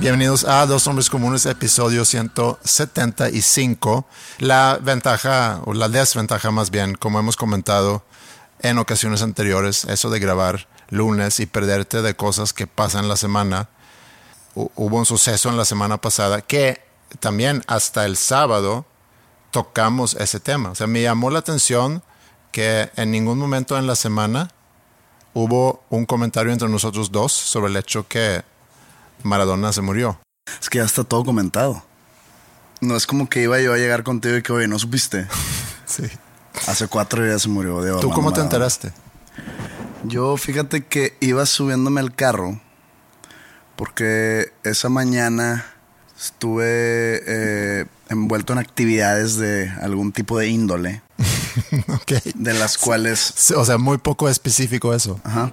Bienvenidos a Dos Hombres Comunes, episodio 175. La ventaja, o la desventaja más bien, como hemos comentado en ocasiones anteriores, eso de grabar lunes y perderte de cosas que pasan la semana. Hubo un suceso en la semana pasada que también hasta el sábado tocamos ese tema. O sea, me llamó la atención que en ningún momento en la semana hubo un comentario entre nosotros dos sobre el hecho que Maradona se murió. Es que ya está todo comentado. No es como que iba yo a llegar contigo y que, oye, ¿no supiste? sí. Hace cuatro días se murió. Diego ¿Tú cómo te enteraste? Yo, fíjate que iba subiéndome al carro porque esa mañana estuve eh, envuelto en actividades de algún tipo de índole. okay. De las cuales... O sea, muy poco específico eso. Ajá.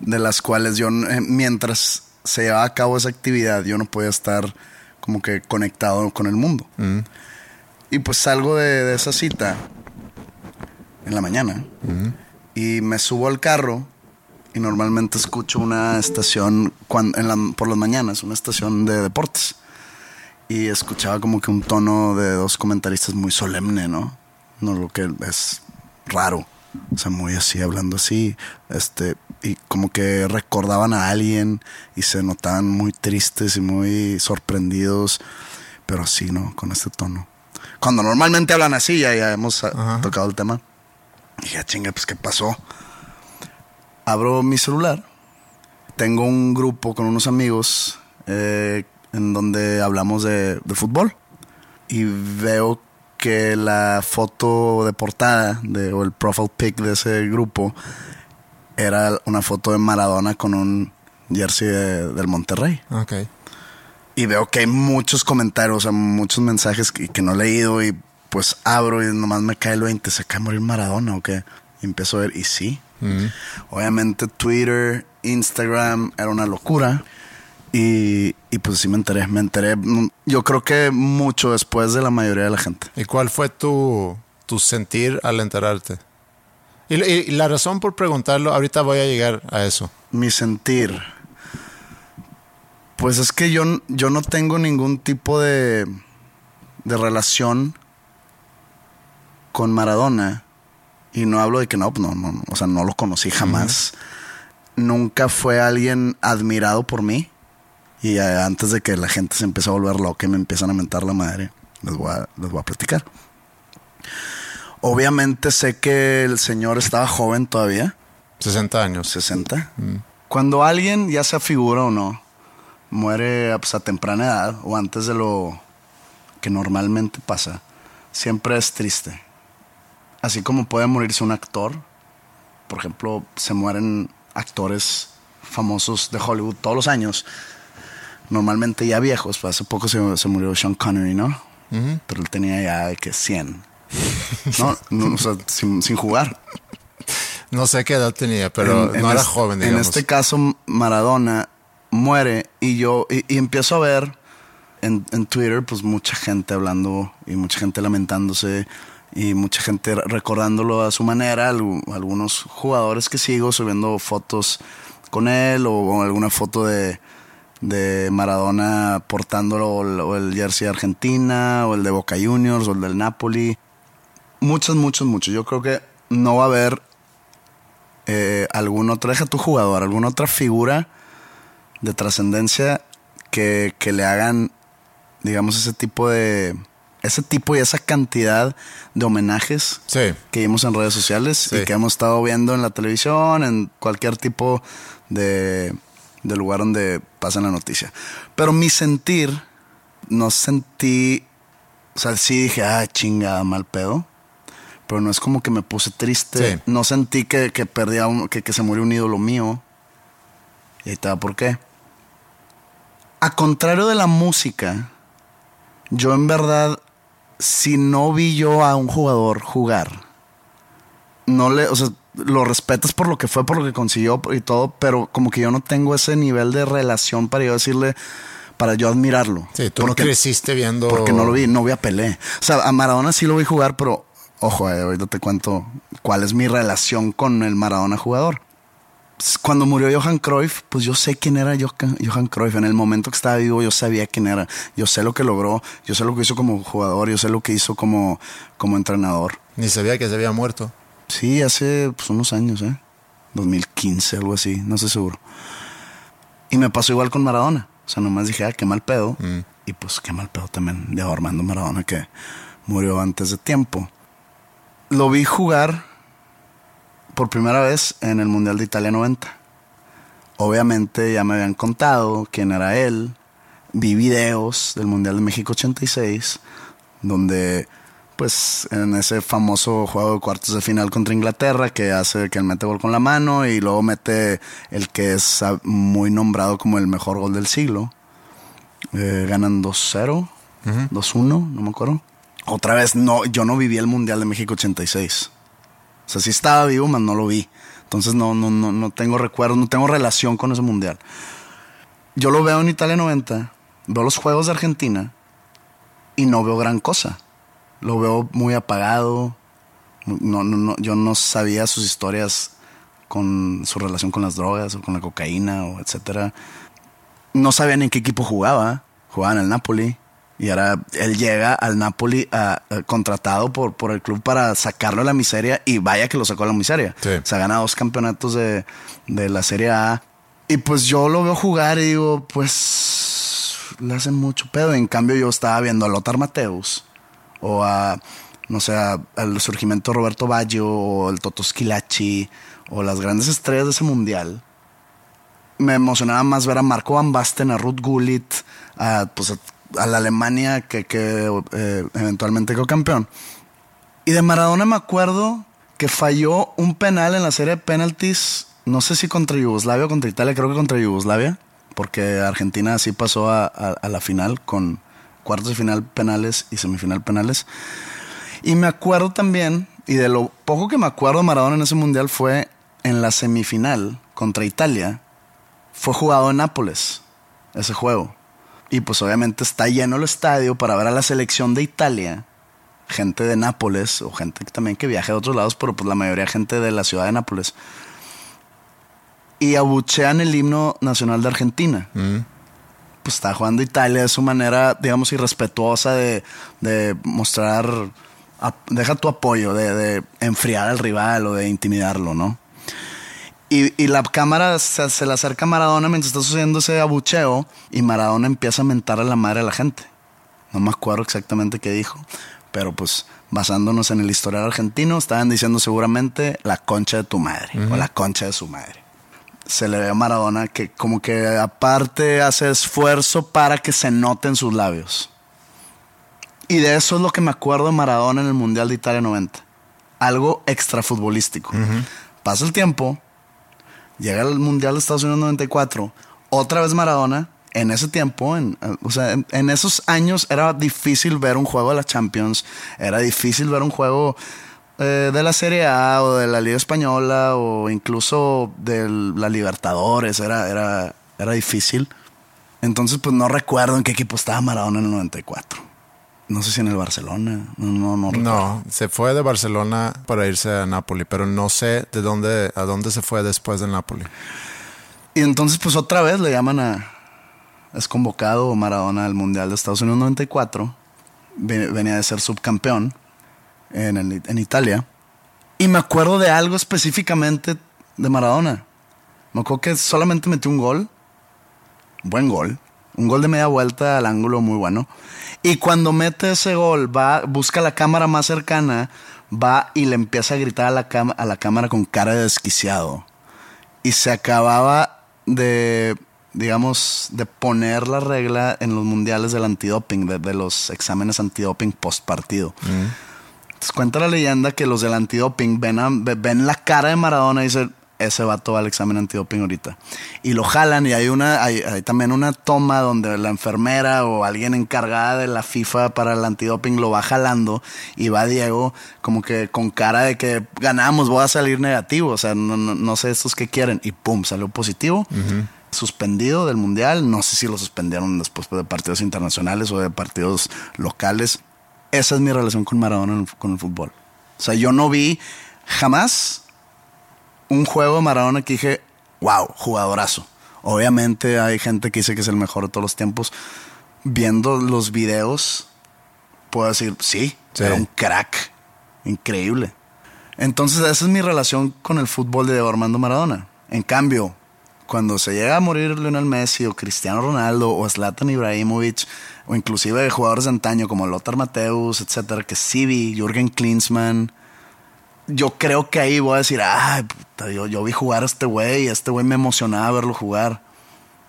De las cuales yo, eh, mientras se llevaba a cabo esa actividad, yo no podía estar como que conectado con el mundo. Mm. Y pues salgo de, esa cita en la mañana Mm. y me subo al carro y normalmente escucho una estación por las mañanas, una estación de deportes. Y escuchaba como que un tono de dos comentaristas muy solemne, ¿no? No lo que es raro. O sea, muy así, hablando así. Este, y como que recordaban a alguien y se notaban muy tristes y muy sorprendidos, pero así, ¿no? Con este tono. Cuando normalmente hablan así, ya, ya hemos ah, tocado el tema. Y dije, ah, chinga, pues, ¿qué pasó? Abro mi celular. Tengo un grupo con unos amigos eh, en donde hablamos de, de fútbol. Y veo que la foto de portada de, o el profile pic de ese grupo era una foto de Maradona con un jersey del Monterrey. Ok. Y veo que hay muchos comentarios, o sea, muchos mensajes que, que no he leído y pues abro y nomás me cae el 20, ¿se acaba de morir Maradona o qué? Y empiezo a ver, y sí. Mm. Obviamente Twitter, Instagram, era una locura. Y, y, pues sí me enteré, me enteré, mm, yo creo que mucho después de la mayoría de la gente. ¿Y cuál fue tu, tu sentir al enterarte? Y, la razón por preguntarlo, ahorita voy a llegar a eso. Mi sentir. Pues es que yo, yo no tengo ningún tipo de, de relación con Maradona. Y no hablo de que no, no, no o sea, no lo conocí jamás. Nunca fue alguien admirado por mí. Y eh, antes de que la gente se empiece a volver loca y me empiezan a mentar la madre, les voy a, les voy a platicar. Obviamente sé que el señor estaba joven todavía. 60 años. 60. Mm. Cuando alguien, ya sea figura o no, muere pues, a temprana edad o antes de lo que normalmente pasa, siempre es triste. Así como puede morirse un actor, por ejemplo, se mueren actores famosos de Hollywood todos los años, normalmente ya viejos. Pues, hace poco se, se murió Sean Connery, ¿no? Pero él tenía ya de que 100. No, o sea, sin, jugar. No sé qué edad tenía, pero no era joven, En este caso, Maradona muere y yo y, empiezo a ver en, Twitter, pues mucha gente hablando y mucha gente lamentándose y mucha gente recordándolo a su manera. Algunos jugadores que sigo subiendo fotos con él o, alguna foto de, de Maradona portándolo o el jersey de Argentina, o el de Boca Juniors, o el del Napoli. Muchos, muchos, muchos. Yo creo que no va a haber eh, algún otro, deja tu jugador, alguna otra figura de trascendencia que, que le hagan, digamos, ese tipo de ese tipo y esa cantidad de homenajes Sí. que vimos en redes sociales Sí. y que hemos estado viendo en la televisión, en cualquier tipo de, de lugar donde pasa la noticia. Pero mi sentir, no sentí, o sea, sí dije, ah, chinga, mal pedo. Pero no es como que me puse triste. Sí. No sentí que, que perdía un- que, que se murió un ídolo mío. Y ahí te va por qué. A contrario de la música, yo en verdad, si no vi yo a un jugador jugar, no le, o sea, lo respetas por lo que fue, por lo que consiguió y todo, pero como que yo no tengo ese nivel de relación para yo decirle, para yo admirarlo. Sí, tú no porque, creciste viendo. porque no lo vi, no vi a Pelé. O sea, a Maradona sí lo vi jugar, pero ojo, eh, ahorita te cuento cuál es mi relación con el Maradona jugador. Cuando murió Johan Cruyff, pues yo sé quién era Johan Cruyff. En el momento que estaba vivo, yo sabía quién era. Yo sé lo que logró, yo sé lo que hizo como jugador, yo sé lo que hizo como, como entrenador. Ni sabía que se había muerto. Sí, hace pues, unos años, ¿eh? 2015, algo así, no sé seguro. Y me pasó igual con Maradona. O sea, nomás dije, ah, qué mal pedo. Y pues qué mal pedo también de Armando Maradona que murió antes de tiempo. Lo vi jugar por primera vez en el Mundial de Italia 90. Obviamente ya me habían contado quién era él. Vi videos del Mundial de México 86, donde pues en ese famoso juego de cuartos de final contra Inglaterra que hace que él mete gol con la mano y luego mete el que es muy nombrado como el mejor gol del siglo. Eh, ganan 2-0, 2-1, no me acuerdo. Otra vez, no, yo no viví el Mundial de México 86. O sea, sí estaba vivo, mas no lo vi. Entonces no, no, no, no tengo recuerdos, no tengo relación con ese mundial. Yo lo veo en Italia 90, veo los juegos de Argentina y no veo gran cosa. Lo veo muy apagado. No, no, no, yo no sabía sus historias con su relación con las drogas o con la cocaína o etcétera. No sabía ni en qué equipo jugaba. Jugaba en el Napoli. Y ahora él llega al Napoli a- a- contratado por, por el club para sacarlo de la miseria y vaya que lo sacó de la miseria. Sí. Se ha ganado dos campeonatos de, de la Serie A. Y pues yo lo veo jugar y digo, pues le hacen mucho pedo. En cambio yo estaba viendo a Lothar Mateus o a, no sé, al surgimiento de Roberto Baggio o el Toto Schilacci o las grandes estrellas de ese mundial me emocionaba más ver a Marco Van Basten, a Ruth Gullit, a, pues, a, a la Alemania que, que eh, eventualmente quedó campeón. Y de Maradona me acuerdo que falló un penal en la serie de penalties, no sé si contra Yugoslavia o contra Italia, creo que contra Yugoslavia, porque Argentina sí pasó a, la final con cuartos de final penales y semifinal penales. Y me acuerdo también, y de lo poco que me acuerdo de Maradona en ese mundial fue en la semifinal contra Italia, fue jugado en Nápoles, ese juego. Y pues obviamente está lleno el estadio para ver a la selección de Italia, gente de Nápoles, o gente también que viaja de otros lados, pero pues la mayoría gente de la ciudad de Nápoles. Y abuchean el himno nacional de Argentina. Pues está jugando Italia de su manera, digamos, irrespetuosa de, de mostrar, a- deja tu apoyo, de, de enfriar al rival o de intimidarlo, ¿no? Y, y la cámara se, se le acerca a Maradona mientras está sucediendo ese abucheo y Maradona empieza a mentar a la madre a la gente. No me acuerdo exactamente qué dijo, pero pues basándonos en el historial argentino, estaban diciendo seguramente la concha de tu madre o la concha de su madre. Se le ve a Maradona que como que aparte hace esfuerzo para que se noten sus labios. Y de eso es lo que me acuerdo de Maradona en el Mundial de Italia 90. Algo extrafutbolístico. Pasa el tiempo, llega el Mundial de Estados Unidos 94, otra vez Maradona. En ese tiempo, en, o sea, en esos años era difícil ver un juego de la Champions, era difícil ver un juego eh, de la Serie A o de la Liga Española o incluso de la Libertadores, era, era, era difícil. Entonces, pues no recuerdo en qué equipo estaba Maradona en el 94. No sé si en el Barcelona, no, no, no recuerdo. No, se fue de Barcelona para irse a Napoli, pero no sé de dónde, a dónde se fue después del Napoli. Y entonces, pues otra vez le llaman a, es convocado Maradona al Mundial de Estados Unidos 94. Venía de ser subcampeón en, en Italia. Y me acuerdo de algo específicamente de Maradona. Me acuerdo que solamente metió un gol. Buen gol. Un gol de media vuelta al ángulo muy bueno. Y cuando mete ese gol, va, busca la cámara más cercana, va y le empieza a gritar a la, a la cámara con cara de desquiciado. Y se acababa de, digamos, de poner la regla en los mundiales del antidoping, de, los exámenes antidoping post partido. Mm. Entonces cuenta la leyenda que los del antidoping ven, ven la cara de Maradona y dicen, ese vato va al examen antidoping ahorita. Y lo jalan y hay una, hay, también una toma donde la enfermera o alguien encargada de la FIFA para el antidoping lo va jalando y va Diego como que con cara de que ganamos, voy a salir negativo, o sea, no, sé estos que quieren. Y pum, salió positivo. Suspendido del mundial, no sé si lo suspendieron después de partidos internacionales o de partidos locales. Esa es mi relación con Maradona con el fútbol. O sea, yo no vi jamás un juego de Maradona que dije, wow, jugadorazo. Obviamente hay gente que dice que es el mejor de todos los tiempos. Viendo los videos, puedo decir, sí, era un crack. Increíble. Entonces, esa es mi relación con el fútbol de Armando Maradona. En cambio, cuando se llega a morir Lionel Messi o Cristiano Ronaldo o Zlatan Ibrahimovic o inclusive jugadores de antaño como Lothar Mateus, etcétera, que sí vi, Jürgen Klinsmann, yo creo que ahí voy a decir, ay, yo, vi jugar a este güey y este güey me emocionaba verlo jugar.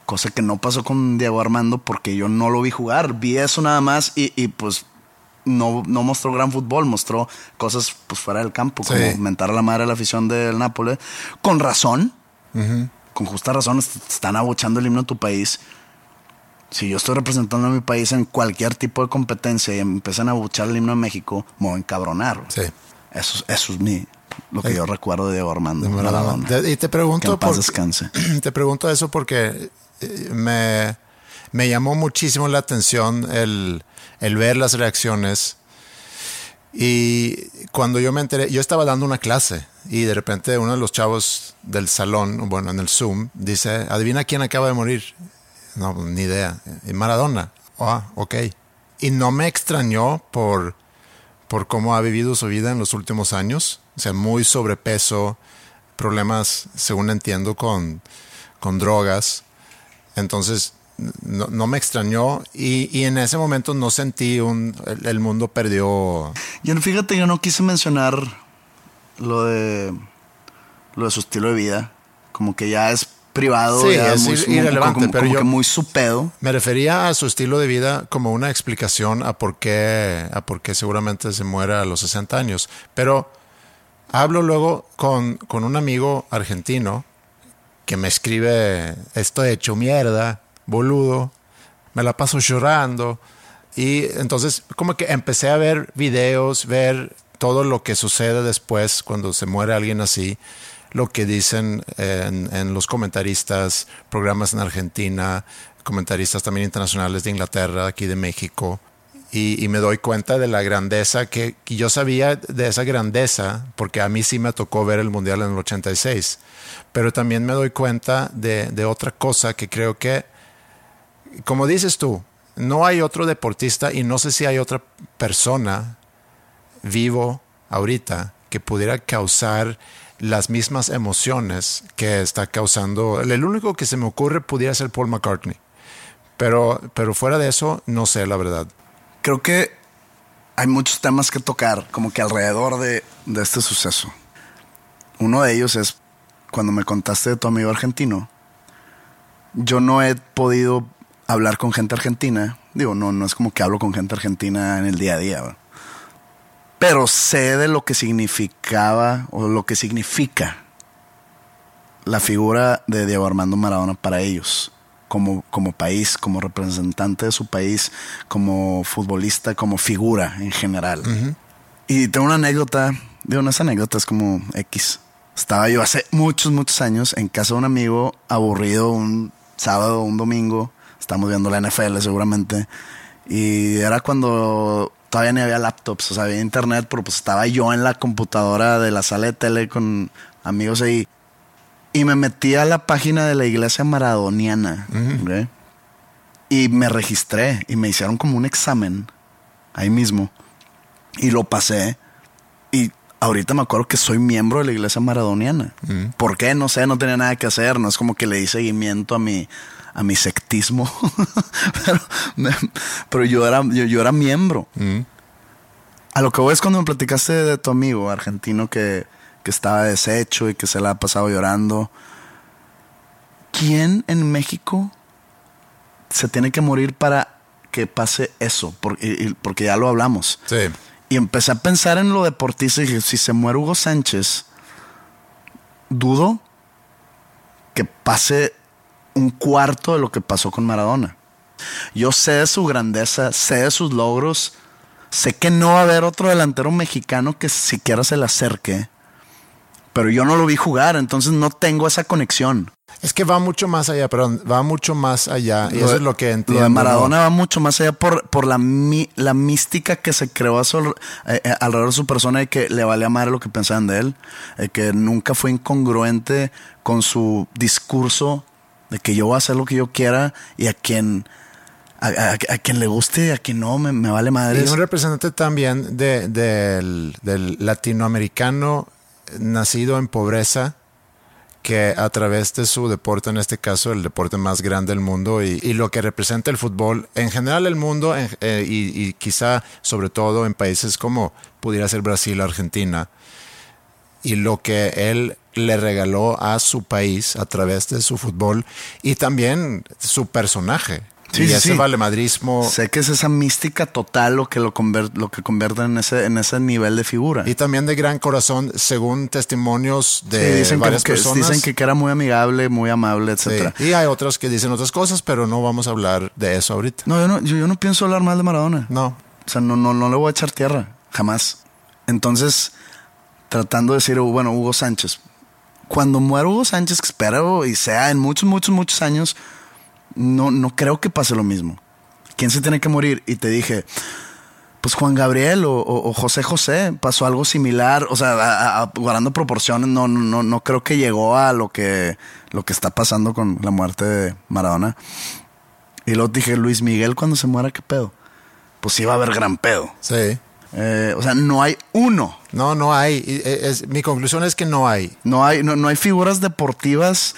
Cosa que no pasó con Diego Armando porque yo no lo vi jugar. Vi eso nada más y, pues no, no, mostró gran fútbol, mostró cosas pues fuera del campo, como mentar a la madre de la afición del Nápoles. Con razón, con justa razón, están abuchando el himno de tu país. Si yo estoy representando a mi país en cualquier tipo de competencia y empiezan a abuchar el himno de México, me voy a encabronar. Sí. Eso, eso es mi, lo que yo recuerdo de Diego Armando. y te pregunto. Descanse. Te pregunto eso porque eh, me, me llamó muchísimo la atención el, el ver las reacciones. Y cuando yo me enteré, yo estaba dando una clase y de repente uno de los chavos del salón, bueno, en el Zoom, dice, adivina quién acaba de morir. No, ni idea. Maradona. Ah, ok. Y no me extrañó por por cómo ha vivido su vida en los últimos años. O sea, muy sobrepeso, problemas, según entiendo, con, con drogas. Entonces, no, me extrañó y, en ese momento no sentí un, el, mundo perdió. Yo fíjate, yo no quise mencionar lo de lo de su estilo de vida, como que ya es privado. Sí, es muy, irrelevante, pero yo muy su pedo. Me refería a su estilo de vida como una explicación a por qué, a por qué seguramente se muera a los 60 años. Pero hablo luego con, con un amigo argentino que me escribe, estoy hecho mierda, boludo, me la paso llorando. Y entonces como que empecé a ver videos, ver todo lo que sucede después cuando se muere alguien así lo que dicen en, los comentaristas, programas en Argentina, comentaristas también internacionales de Inglaterra, aquí de México. Y, me doy cuenta de la grandeza que, yo sabía de esa grandeza, porque a mí sí me tocó ver el Mundial en el 86. Pero también me doy cuenta de, de otra cosa que creo que, como dices tú, no hay otro deportista y no sé si hay otra persona vivo ahorita que pudiera causar las mismas emociones que está causando. El único que se me ocurre pudiera ser Paul McCartney. Pero, pero fuera de eso, no sé la verdad. Creo que hay muchos temas que tocar, como que alrededor de, de este suceso. Uno de ellos es cuando me contaste de tu amigo argentino. Yo no he podido hablar con gente argentina. Digo, no, no es como que hablo con gente argentina en el día a día pero sé de lo que significaba o lo que significa la figura de Diego Armando Maradona para ellos, como, como país, como representante de su país, como futbolista, como figura en general. Y tengo una anécdota, digo, no es anécdota, es como X. Estaba yo hace muchos, muchos años en casa de un amigo, aburrido, un sábado, un domingo, estamos viendo la NFL seguramente, y era cuando todavía ni había laptops, o sea, había internet, pero pues estaba yo en la computadora de la sala de tele con amigos ahí. Y me metí a la página de la iglesia maradoniana. Y me registré y me hicieron como un examen ahí mismo. Y lo pasé. Y ahorita me acuerdo que soy miembro de la iglesia maradoniana. ¿Por qué? No sé, no tenía nada que hacer. No es como que le di seguimiento a mi, a mi sectismo. pero, me- pero yo, era, yo, yo era miembro. A lo que voy es cuando me platicaste de tu amigo argentino que, que estaba deshecho y que se la ha pasado llorando. ¿Quién en México se tiene que morir para que pase eso? Porque, porque ya lo hablamos. Sí. Y empecé a pensar en lo deportista y dije, si se muere Hugo Sánchez, dudo que pase un cuarto de lo que pasó con Maradona. Yo sé de su grandeza, sé de sus logros, sé que no va a haber otro delantero mexicano que siquiera se le acerque, pero yo no lo vi jugar, entonces no tengo esa conexión. Es que va mucho más allá, perdón, va mucho más allá. Y Lo eso de- es lo que entiendo. Lo de Maradona va mucho más allá por, por la, mi- la mística que se creó a su- eh, eh, alrededor de su persona y que le valía madre lo que pensaban de él. eh, que nunca fue incongruente con su discurso de que yo voy a hacer lo que yo quiera y a quien, a, a- quien le guste y a quien no, me, me vale madre. Y un representante también de- del, del latinoamericano nacido en pobreza que a través de su deporte, en este caso el deporte más grande del mundo y, y lo que representa el fútbol, en general el mundo eh, y, y quizá sobre todo en países como pudiera ser Brasil, Argentina, y lo que él le regaló a su país a través de su fútbol y también su personaje. Sí, y sí, ese sí. valemadrismo. Sé que es esa mística total lo que lo, lo que convierte en ese, en ese nivel de figura. Y también de gran corazón, según testimonios Sí, de dicen, que, varias que- personas. dicen que, era muy amigable, muy amable, Sí, etcétera. Y hay otras que dicen otras cosas, pero no vamos a hablar de eso ahorita. No, yo no, yo, yo no pienso hablar mal de Maradona. No. O sea, no, no, no le voy a echar tierra, jamás. Entonces, tratando de decir, bueno, Hugo Sánchez. Cuando muera Hugo Sánchez, que espero y sea en muchos, muchos, muchos años, no, no creo que pase lo mismo. ¿Quién se tiene que morir? Y te dije, pues Juan Gabriel o, José José pasó algo similar, o sea, a- a- guardando proporciones, no, no, no, creo que llegó a lo que, lo que está pasando con la muerte de Maradona. Y luego dije, Luis Miguel cuando se muera, ¿qué pedo? Pues va a haber gran pedo. Sí. Eh, o sea, no hay uno. No, no hay. Eh, es- mi conclusión es que no hay. No hay, no, no hay figuras deportivas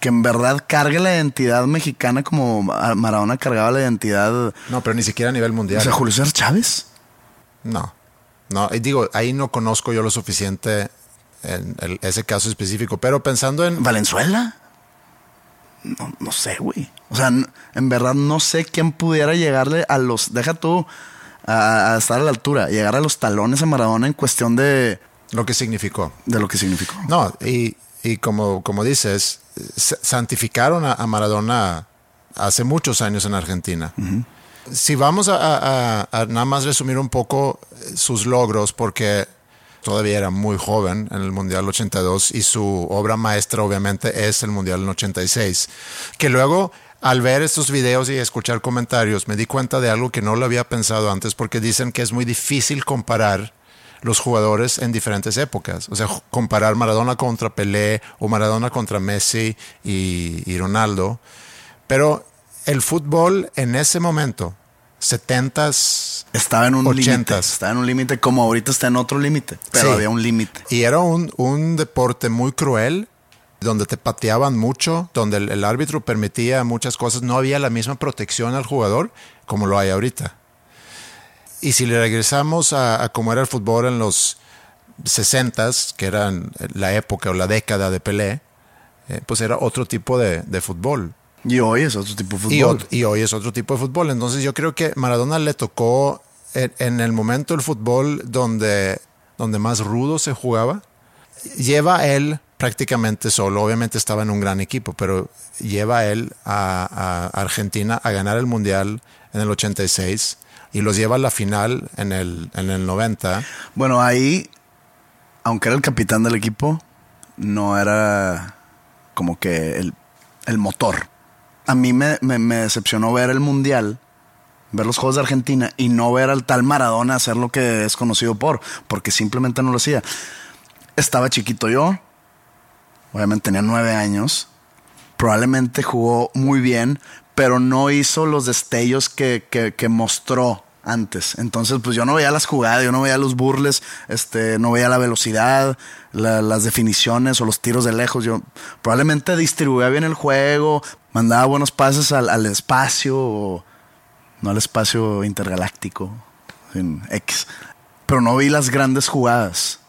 que en verdad cargue la identidad mexicana como Ma- Maradona cargaba la identidad. No, pero ni siquiera a nivel O mundial. sea, Julio César Chávez. No. No, y digo, ahí no conozco yo lo suficiente en el- ese caso específico, pero pensando en... Valenzuela. No, no sé, güey. O sea, en verdad no sé quién pudiera llegarle a los. Deja tú a, a estar a la altura, llegar a los talones a Maradona en cuestión de, Lo que significó. de lo que significó. No, y, y como, como dices, santificaron a, a Maradona hace muchos años en Argentina. Si vamos a, a- nada más resumir un poco eh, sus logros, porque todavía era muy joven en el Mundial 82 y su obra maestra obviamente es el Mundial en 86, que luego al ver estos videos y escuchar comentarios me di cuenta de algo que no lo había pensado antes porque dicen que es muy difícil comparar los jugadores en diferentes épocas. O sea, comparar Maradona contra Pelé o Maradona contra Messi y, y Ronaldo. Pero el fútbol en ese momento, 70s, Estaba en un límite. Ochentas. Estaba en un límite como ahorita está en otro límite. Pero Sí. había un límite. y era un, un deporte muy cruel, donde te pateaban mucho, donde el, el árbitro permitía muchas cosas, no había la misma protección al jugador como lo hay ahorita. Y si le regresamos a, a cómo era el fútbol en los 60s, que eran la época o la década de Pelé, eh, pues era otro tipo de, de fútbol. Y hoy es otro tipo de fútbol. Y, hoy es otro tipo de fútbol. Entonces yo creo que Maradona le tocó en, en el momento el fútbol donde, donde más rudo se jugaba. Lleva él prácticamente solo, obviamente estaba en un gran equipo, pero lleva él a, Argentina a ganar el Mundial en el 86 y los lleva a la final en el, en el 90. Bueno, ahí, aunque era el capitán del equipo, no era como que el, el motor. A mí me- me decepcionó ver el mundial, ver los Juegos de Argentina y no ver al tal Maradona hacer lo que es conocido por, porque simplemente no lo hacía. Estaba chiquito yo, obviamente tenía nueve años, probablemente jugó muy bien, pero no hizo los destellos que, que, mostró antes. Entonces, pues yo no veía las jugadas, yo no veía los burles, este, no veía la velocidad, las definiciones o los tiros de lejos. Yo probablemente distribuía bien el juego, mandaba buenos pases al, al espacio, no al espacio intergaláctico, en X. Pero no vi las grandes jugadas.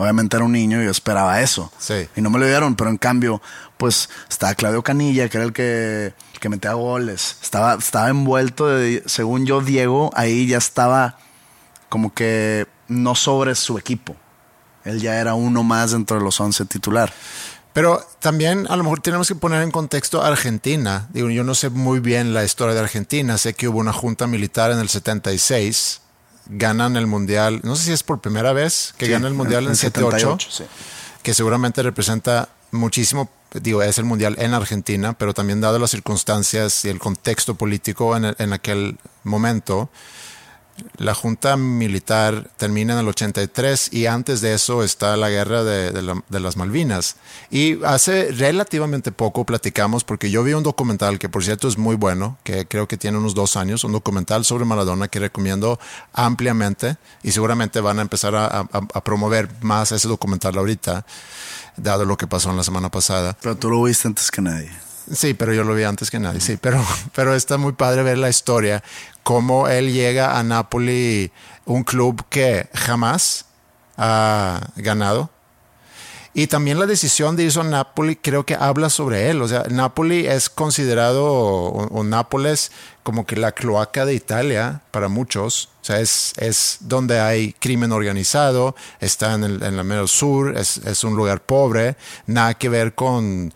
Obviamente era un niño y yo esperaba eso. Sí. Y no me lo dieron, pero en cambio, pues estaba Claudio Canilla, que era el que, el que metía goles. Estaba, estaba envuelto, de, según yo, Diego, ahí ya estaba como que no sobre su equipo. Él ya era uno más dentro de los 11 titular. Pero también a lo mejor tenemos que poner en contexto Argentina. Digo, yo no sé muy bien la historia de Argentina. Sé que hubo una junta militar en el 76 ganan el mundial, no sé si es por primera vez que Sí, gana el mundial en, en 78, 78, sí. que seguramente representa muchísimo, digo, es el mundial en Argentina, pero también dado las circunstancias y el contexto político en, en aquel momento, la junta militar termina en el 83 y antes de eso está la guerra de, la- de las Malvinas. Y hace relativamente poco platicamos, porque yo vi un documental que por cierto es muy bueno, que creo que tiene unos dos años, un documental sobre Maradona que recomiendo ampliamente y seguramente van a empezar a, a- a promover más ese documental ahorita, dado lo que pasó en la semana pasada. Pero tú lo viste antes que nadie. Sí, pero yo lo vi antes que nadie, sí, pero, pero está muy padre ver la historia, cómo él llega a Napoli, un club que jamás ha ganado. Y también la decisión de a Napoli creo que habla sobre él. O sea, Napoli es considerado, o, Nápoles, como que la cloaca de Italia para muchos. O sea, es, es donde hay crimen organizado, está en el, en el mero sur, es, es un lugar pobre, nada que ver con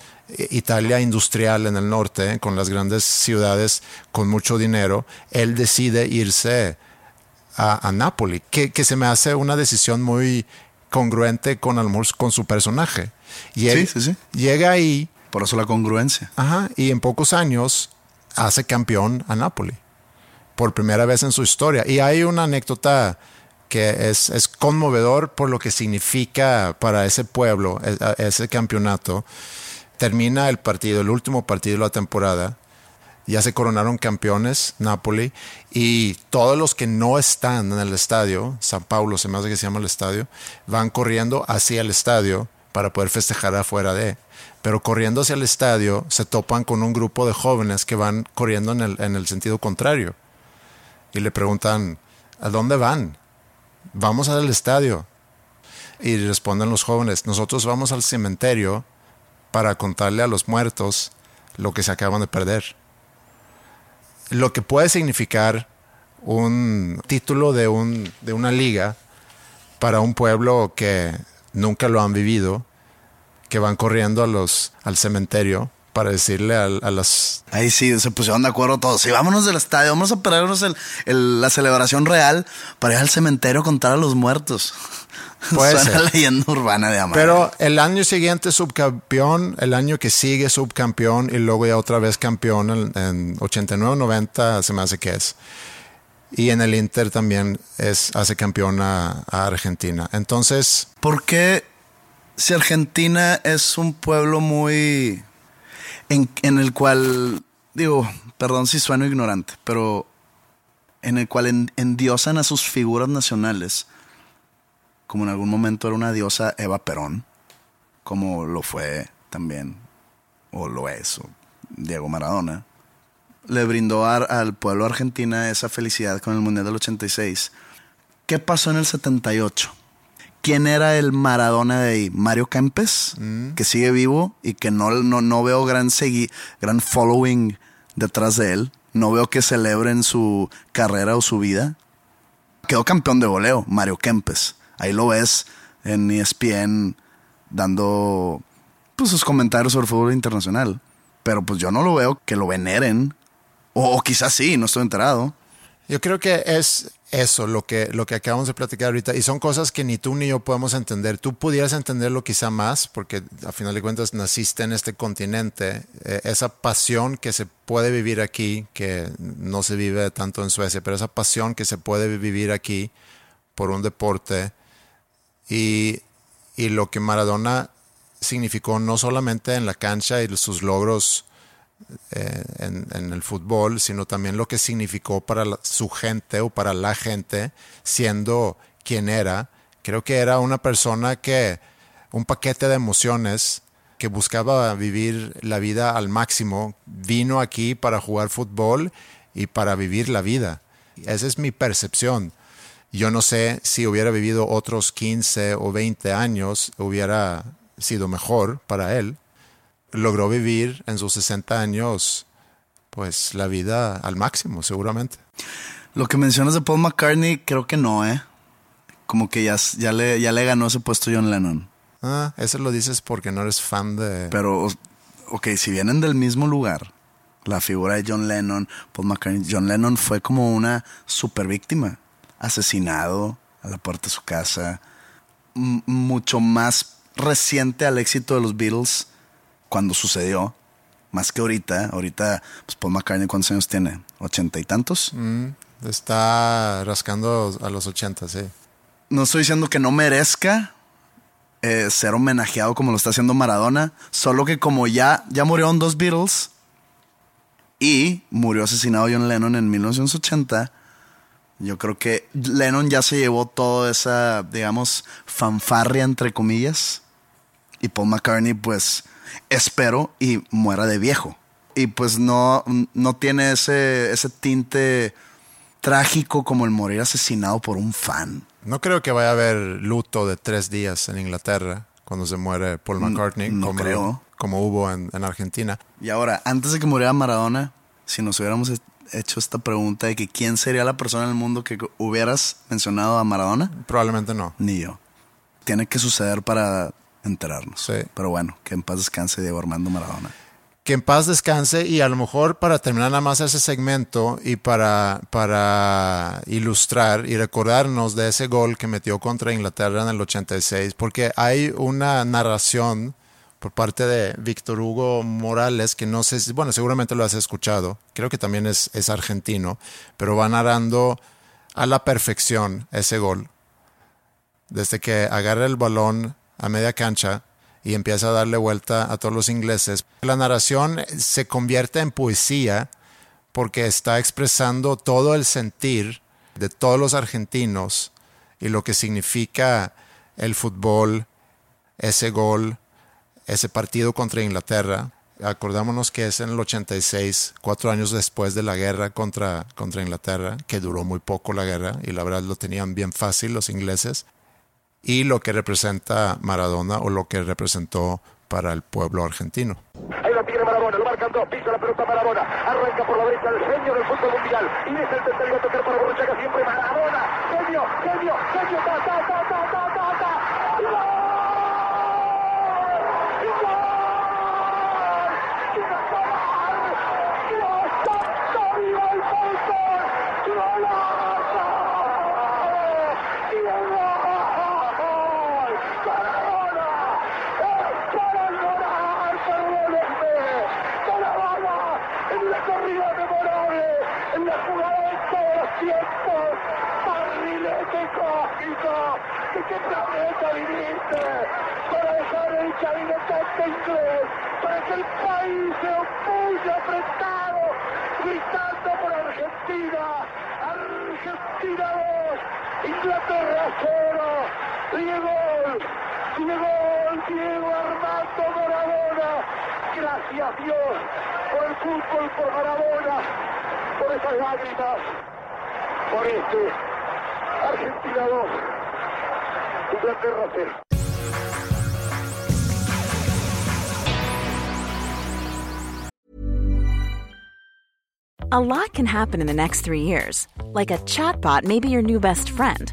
Italia industrial en el norte, con las grandes ciudades con mucho dinero. Él decide irse a, a Napoli, que, que se me hace una decisión muy congruente con, a lo mejor, con su personaje. Y él Sí, sí, sí. llega ahí Por eso la congruencia. ajá, y en pocos años hace campeón a Napoli, por primera vez en su historia. Y hay una anécdota que es, es conmovedor por lo que significa para ese pueblo, e- ese campeonato. Termina el partido, el último partido de la temporada, ya se coronaron campeones Napoli y todos los que no están en el estadio, San Paulo se me hace que se llama el estadio, van corriendo hacia el estadio para poder festejar afuera de. Pero corriendo hacia el estadio se topan con un grupo de jóvenes que van corriendo en el, en el sentido contrario y le preguntan, ¿a dónde van? Vamos al estadio. Y responden los jóvenes, nosotros vamos al cementerio para contarle a los muertos lo que se acaban de perder lo que puede significar un título de, un, de una liga para un pueblo que nunca lo han vivido, que van corriendo a los, al cementerio para decirle a, a las... Ahí sí, se pusieron de acuerdo todos. Sí, vámonos del estadio, vamos a perdernos el, el- la celebración real para ir al cementerio a contar a los muertos. Puede Suena ser. leyenda urbana de Amar. Pero el año siguiente subcampeón, el año que sigue subcampeón y luego ya otra vez campeón en, en 89-90 se me hace que es. Y en el Inter también es, hace campeón a, a Argentina. Entonces, ¿Por qué si Argentina es un pueblo muy... En, en el cual, digo, perdón si sueno ignorante, pero en el cual en- endiosan a sus figuras nacionales, como en algún momento era una diosa Eva Perón, como lo fue también, o lo es, o Diego Maradona, le brindó a- al pueblo argentina esa felicidad con el Mundial del 86. ¿Qué pasó en el 78? ¿Quién era el Maradona de ahí? Mario Kempes, que sigue vivo y que no, no, no veo gran, segui gran following detrás de él. No veo que celebren su carrera o su vida. Quedó campeón de goleo, Mario Kempes. Ahí lo ves en ESPN dando pues, sus comentarios sobre fútbol internacional. Pero pues yo no lo veo que lo veneren. O, o quizás sí, no estoy enterado. Yo creo que es eso lo que, lo que acabamos de platicar ahorita y son cosas que ni tú ni yo podemos entender. Tú pudieras entenderlo quizá más porque a final de cuentas naciste en este continente. Eh, esa pasión que se puede vivir aquí, que no se vive tanto en Suecia, pero esa pasión que se puede vivir aquí por un deporte y, y lo que Maradona significó no solamente en la cancha y sus logros eh, en, en, el fútbol, sino también lo que significó para la, su gente o para la gente siendo quien era. Creo que era una persona que, un paquete de emociones que buscaba vivir la vida al máximo, vino aquí para jugar fútbol y para vivir la vida. Esa es mi percepción. Yo no sé si hubiera vivido otros 15 o 20 años, hubiera sido mejor para él. Logró vivir en sus 60 años, pues la vida al máximo, seguramente. Lo que mencionas de Paul McCartney, creo que no, ¿eh? Como que ya, ya, le, ya le ganó ese puesto John Lennon. Ah, eso lo dices porque no eres fan de... Pero, ok, si vienen del mismo lugar, la figura de John Lennon, Paul McCartney, John Lennon fue como una super víctima, asesinado a la puerta de su casa, mucho más reciente al éxito de los Beatles cuando sucedió, más que ahorita. Ahorita, pues Paul McCartney, ¿cuántos años tiene? ¿Ochenta y tantos? Mm, está rascando a los ochenta, sí. No estoy diciendo que no merezca eh, ser homenajeado como lo está haciendo Maradona, solo que como ya, ya murieron dos Beatles y murió asesinado John Lennon en 1980, yo creo que Lennon ya se llevó toda esa, digamos, fanfarria entre comillas y Paul McCartney pues espero y muera de viejo. Y pues no, no tiene ese, ese tinte trágico como el morir asesinado por un fan. No creo que vaya a haber luto de tres días en Inglaterra cuando se muere Paul McCartney. No, como, creo. Como hubo en, en, Argentina. Y ahora, antes de que muriera Maradona, si nos hubiéramos hecho esta pregunta de que quién sería la persona en el mundo que hubieras mencionado a Maradona. Probablemente no. Ni yo. Tiene que suceder para enterarnos. Sí. Pero bueno, que en paz descanse Diego Armando Maradona. Que en paz descanse y a lo mejor para terminar nada más ese segmento y para, para ilustrar y recordarnos de ese gol que metió contra Inglaterra en el 86, porque hay una narración por parte de Víctor Hugo Morales, que no sé, si, bueno, seguramente lo has escuchado, creo que también es, es argentino, pero va narrando a la perfección ese gol. Desde que agarra el balón a media cancha y empieza a darle vuelta a todos los ingleses. La narración se convierte en poesía porque está expresando todo el sentir de todos los argentinos y lo que significa el fútbol, ese gol, ese partido contra Inglaterra. Acordámonos que es en el 86, cuatro años después de la guerra contra, contra Inglaterra, que duró muy poco la guerra y la verdad lo tenían bien fácil los ingleses y lo que representa Maradona o lo que representó para el pueblo argentino. Ahí lo tiene Maradona, lo marcan dos, pisa la pelota Maradona, arranca por la derecha el genio del fútbol mundial y es el tercero a tocar para Borruchaga siempre Maradona, genio, genio, genio, ta, ta, ta, Diego, Diego Armando Maradona, gracias Dios por el fútbol, por Maradona, por esas lágrimas, por este Argentina 2, Inglaterra 0. A lot can happen in the next three years. Like a chatbot may be your new best friend.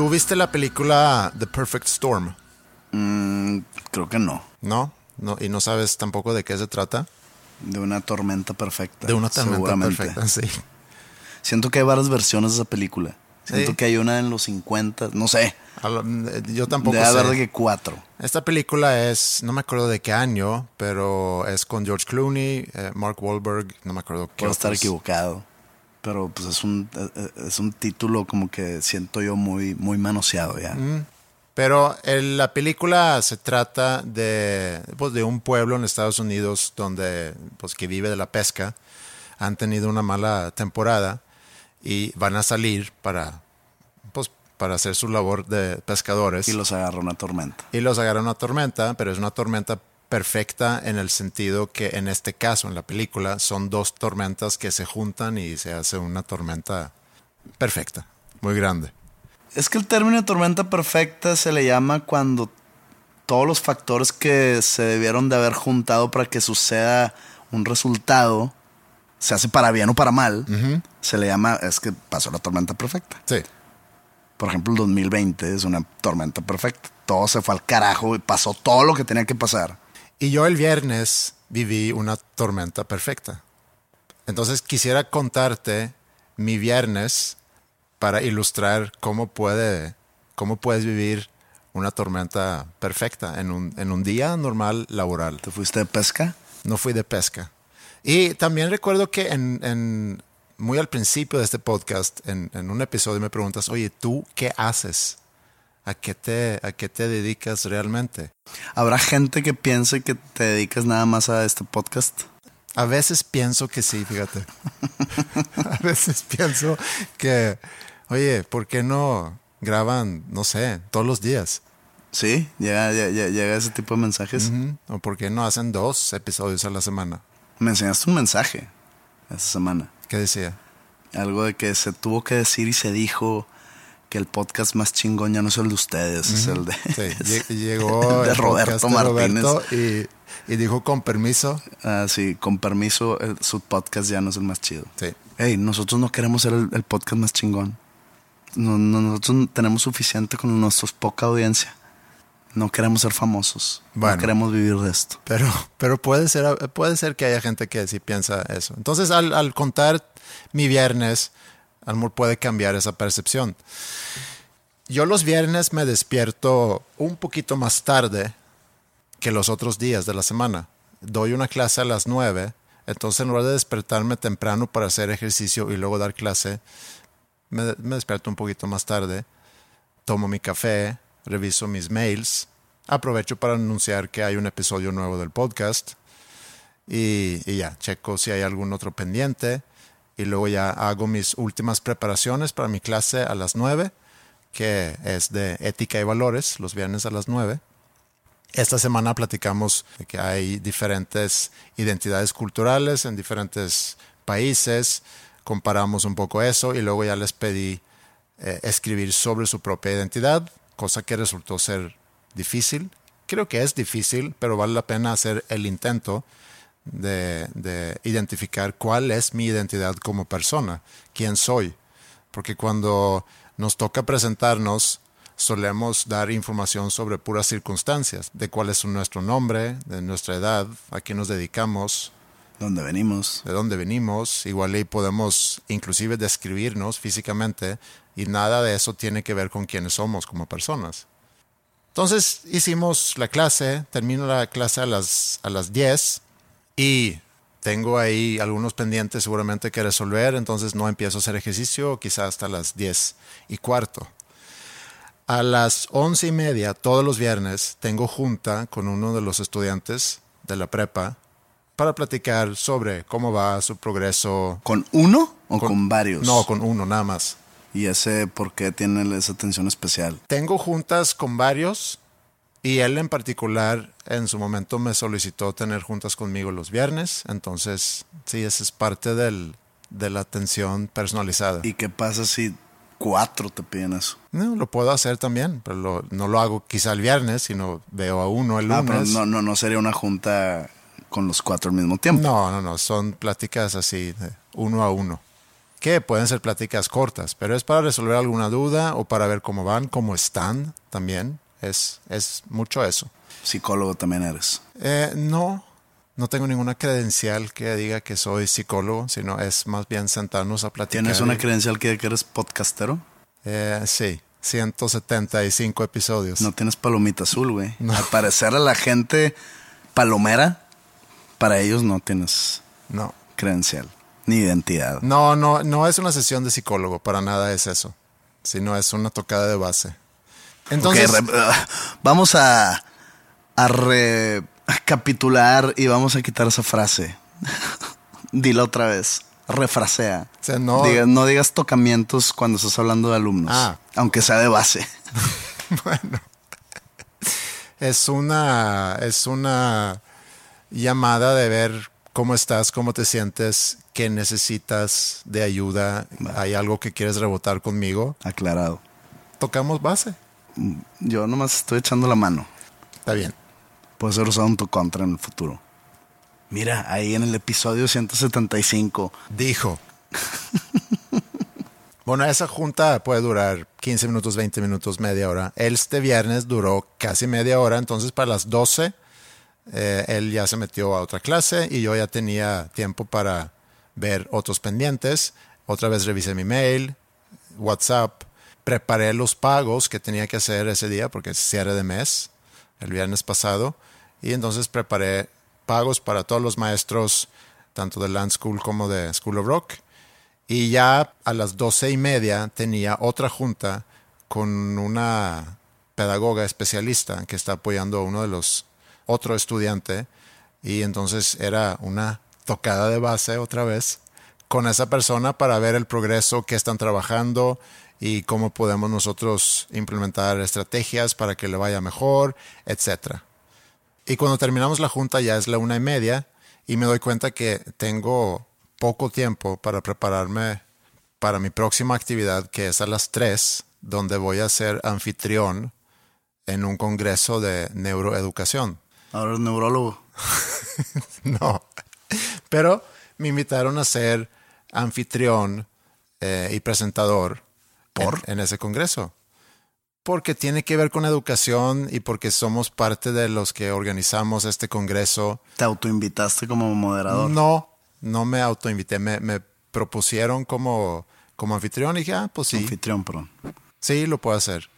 ¿Tú viste la película The Perfect Storm? Mm, creo que no. ¿No? no ¿Y no sabes tampoco de qué se trata? De una tormenta perfecta. De una tormenta perfecta, sí. Siento que hay varias versiones de esa película. Siento Sí. que hay una en los 50, no sé. Lo- eh, Yo tampoco Debe haber sé. de que cuatro. Esta película es, no me acuerdo de qué año, pero es con George Clooney, eh, Mark Wahlberg, no me acuerdo qué Puedo estar equivocado. Pero pues es un, eh, eh, es un título como que siento yo muy, muy manoseado ya. Pero el- la película se trata de, pues, de un pueblo en Estados Unidos donde, pues, que vive de la pesca. Han tenido una mala temporada y van a salir para, pues, para hacer su labor de pescadores. Y los agarra una tormenta. y los agarra una tormenta, pero es una tormenta perfecta en el sentido que en este caso, en la película, son dos tormentas que se juntan y se hace una tormenta perfecta, muy grande. Es que el término de tormenta perfecta se le llama cuando todos los factores que se debieron de haber juntado para que suceda un resultado, se hace para bien o para mal, se le llama, es que pasó la tormenta perfecta. Sí. Por ejemplo, el 2020 es una tormenta perfecta. Todo se fue al carajo y pasó todo lo que tenía que pasar. Y yo el viernes viví una tormenta perfecta. Entonces quisiera contarte mi viernes para ilustrar cómo puede, cómo puedes vivir una tormenta perfecta en un, en un día normal laboral. ¿Te fuiste de pesca? No fui de pesca. Y también recuerdo que en, en- muy al principio de este podcast, en, en un episodio me preguntas, oye, ¿tú qué haces? ¿A qué, te, ¿A qué te dedicas realmente? ¿Habrá gente que piense que te dedicas nada más a este podcast? A veces pienso que sí, fíjate. a veces pienso que, oye, ¿por qué no graban, no sé, todos los días? Sí, llega, llega, llega ese tipo de mensajes. ¿O por qué no hacen dos episodios a la semana? Me enseñaste un mensaje esta semana. ¿Qué decía? Algo de que se tuvo que decir y se dijo que el podcast más chingón ya no es el de ustedes, es el de, Sí, llegó de el Roberto de Martínez. Roberto y, y dijo con permiso. Ah, sí, con permiso, el- su podcast ya no es el más chido. Sí. Hey, nosotros no queremos ser el, el podcast más chingón. No- no- nosotros tenemos suficiente con nuestra poca audiencia. No queremos ser famosos. Bueno. No queremos vivir de esto. Pero, pero puede, ser, puede ser que haya gente que sí piensa eso. Entonces, al, al contar mi viernes, Almor puede cambiar esa percepción. Yo los viernes me despierto un poquito más tarde que los otros días de la semana. Doy una clase a las 9, entonces en lugar de despertarme temprano para hacer ejercicio y luego dar clase, me, me despierto un poquito más tarde, tomo mi café, reviso mis mails, aprovecho para anunciar que hay un episodio nuevo del podcast y, y ya, checo si hay algún otro pendiente y luego ya hago mis últimas preparaciones para mi clase a las 9, que es de ética y valores, los viernes a las 9. Esta semana platicamos que hay diferentes identidades culturales en diferentes países, comparamos un poco eso y luego ya les pedí eh, escribir sobre su propia identidad, cosa que resultó ser difícil. Creo que es difícil, pero vale la pena hacer el intento de, de identificar cuál es mi identidad como persona, quién soy. Porque cuando nos toca presentarnos, solemos dar información sobre puras circunstancias, de cuál es nuestro nombre, de nuestra edad, a qué nos dedicamos, ¿Dónde venimos? de dónde venimos, igual y podemos inclusive describirnos físicamente y nada de eso tiene que ver con quiénes somos como personas. Entonces hicimos la clase, termino la clase a las, a las 10 y tengo ahí algunos pendientes seguramente que resolver, entonces no empiezo a hacer ejercicio quizás hasta las 10 y cuarto. A las once y media todos los viernes tengo junta con uno de los estudiantes de la prepa para platicar sobre cómo va su progreso. ¿Con uno o con, varios? No, con uno nada más. ¿Y ese por qué tiene esa atención especial? Tengo juntas con varios Y él en particular en su momento me solicitó tener juntas conmigo los viernes, entonces sí, esa es parte del, de la atención personalizada. ¿Y qué pasa si cuatro te piden eso? No, lo puedo hacer también, pero lo- no lo hago quizá el viernes, sino veo a uno el Ah, pero lunes. no, no, no sería una junta con los cuatro al mismo tiempo. No, no, no, son pláticas así, de uno a uno. Que pueden ser pláticas cortas, pero es para resolver alguna duda o para ver cómo van, cómo están también. Es, es mucho eso. Psicólogo también eres. Eh, no, no tengo ninguna credencial que diga que soy psicólogo, sino es más bien sentarnos a platicar. ¿Tienes una credencial que, que eres podcastero? Eh, sí, 175 episodios. No tienes palomita azul, güey. Al parecer a la gente palomera, para ellos no tienes No. credencial ni identidad. No, no, no es una sesión de psicólogo, para nada es eso. Sino es una tocada de base. Entonces, vamos a, a recapitular y vamos a quitar esa frase. Dila otra vez. Refrasea. O sea, no- Diga- no digas tocamientos cuando estás hablando de alumnos. Ah. Aunque sea de base. es una, es una llamada de ver cómo estás, cómo te sientes, qué necesitas de ayuda, hay algo que quieres rebotar conmigo. Aclarado. Tocamos base. Yo nomás estoy echando la mano. Está bien. Puede ser usado en tu contra en el futuro. Mira, ahí en el episodio 175. Dijo. Bueno, esa junta puede durar 15 minutos, 20 minutos, media hora. Este viernes duró casi media hora, entonces para las 12 eh, él ya se metió a otra clase y yo ya tenía tiempo para ver otros pendientes. Otra vez revisé mi mail, WhatsApp, preparé los pagos que tenía que hacer ese día porque es cierre de mes, el viernes pasado, y entonces preparé pagos para todos los maestros, tanto de Land School como de School of Rock. Y ya a las doce y media tenía otra junta con una pedagoga especialista que está apoyando a uno de los otro estudiante y entonces era una tocada de base otra vez con esa persona para ver el progreso que están trabajando y cómo podemos nosotros implementar estrategias para que le vaya mejor, etcétera. Y cuando terminamos la junta ya es la una y media y me doy cuenta que tengo poco tiempo para prepararme para mi próxima actividad que es a las tres, donde voy a ser anfitrión en un congreso de neuroeducación. Ahora eres neurólogo. No, pero me invitaron a ser anfitrión eh, y presentador ¿Por? En, en ese congreso. Porque tiene que ver con educación y porque somos parte de los que organizamos este congreso. Te autoinvitaste como moderador. No, no me autoinvité, me, me propusieron como, como anfitrión y dije, ah, pues sí, Anfitrión, perdón. sí, lo puedo hacer.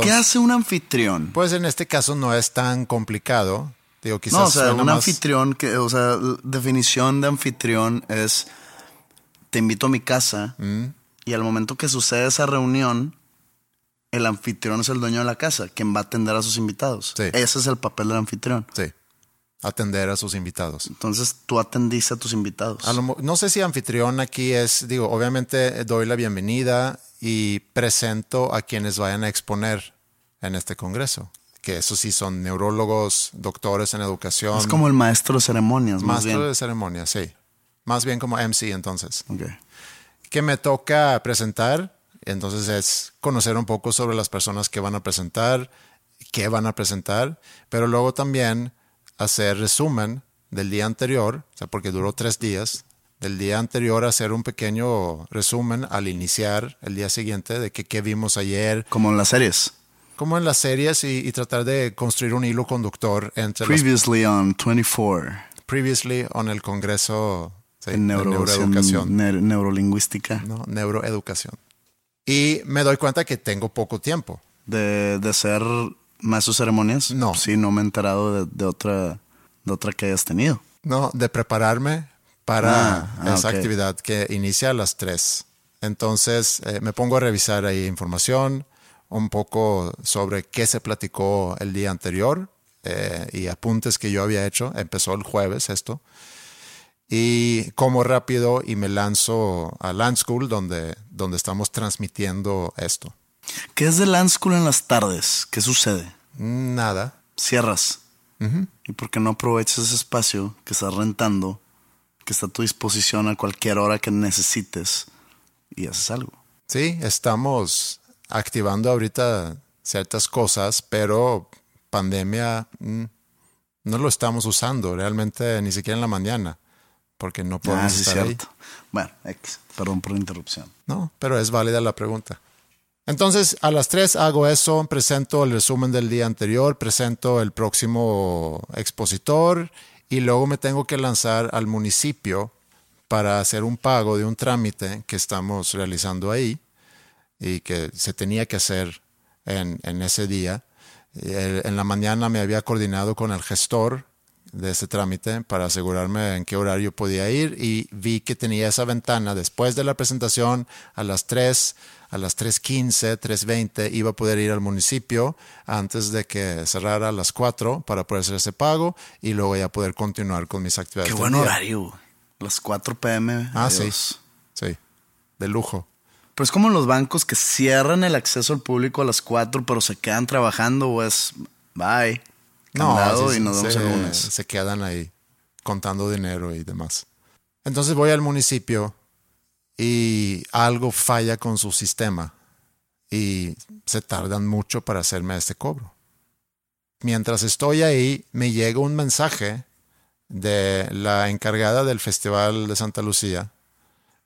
¿Qué hace un anfitrión? pues en este caso no es tan complicado. Digo, quizás No, o sea, un más- anfitrión, que, o sea, definición de anfitrión es, te invito a mi casa Mm. Y al momento que sucede esa reunión, el anfitrión es el dueño de la casa, quien va a atender a sus invitados. Sí. Ese es el papel del anfitrión. Sí, atender a sus invitados. Entonces tú atendiste a tus invitados. A lo no sé si anfitrión aquí es, digo, obviamente eh, doy la bienvenida y presento a quienes vayan a exponer en este congreso, que eso sí son neurólogos, doctores en educación, es como el maestro de ceremonias, más maestro bien. de ceremonia, sí. Más bien como MC entonces. Ok. Que me toca presentar, entonces es conocer un poco sobre las personas que van a presentar, qué van a presentar, pero luego también hacer resumen del día anterior, o sea, porque duró tres días, del día anterior hacer un pequeño resumen al iniciar el día siguiente de que, qué vimos ayer, Como en las series. como en las series y, y tratar de construir un hilo conductor entre Previously on 24. previously on el Congreso sí, en neuro- Neuroeducación. ne- neurolingüística. ¿no? Neuroeducación. Y me doy cuenta que tengo poco tiempo. De, de ser maestro de ceremonias. No. Sí, no me he enterado de, de otra, de otra que hayas tenido. ¿no? De prepararme para Ah, ah, esa actividad que inicia a las 3. Entonces eh, me pongo a revisar ahí información, un poco sobre qué se platicó el día anterior eh, y apuntes que yo había hecho. Empezó el jueves esto. Y como rápido y me lanzo a Land School donde, donde estamos transmitiendo esto. ¿Qué es de Land School en las tardes? ¿Qué sucede? Nada. Cierras. ¿Y por qué no aprovechas ese espacio que estás rentando, que está a tu disposición a cualquier hora que necesites y haces algo? Sí, estamos activando ahorita ciertas cosas, pero pandemia mm, no lo estamos usando realmente ni siquiera en la mañana, porque no podemos Ah, sí, estar ahí. cierto. Bueno, X. Perdón por la interrupción. No, pero es válida la pregunta. Entonces, a las 3 hago eso, presento el resumen del día anterior, presento el próximo expositor y luego me tengo que lanzar al municipio para hacer un pago de un trámite que estamos realizando ahí y que se tenía que hacer en, en ese día. El- en la mañana me había coordinado con el gestor de ese trámite para asegurarme en qué horario podía ir y vi que tenía esa ventana después de la presentación a las 3, a las 3.15, 3.20 iba a poder ir al municipio antes de que cerrara a las 4 para poder hacer ese pago y luego ya poder continuar con mis actividades. Qué buen horario. Las 4 pm. Ah, adiós. sí. Sí, de lujo. Pero es como los bancos que cierran el acceso al público a las 4, pero se quedan trabajando o es bye. Candado sí, y nos vemos se, el lunes. Se quedan ahí contando dinero y demás. Entonces voy al municipio y algo falla con su sistema y se tardan mucho para hacerme este cobro. Mientras estoy ahí, me llega un mensaje de la encargada del Festival de Santa Lucía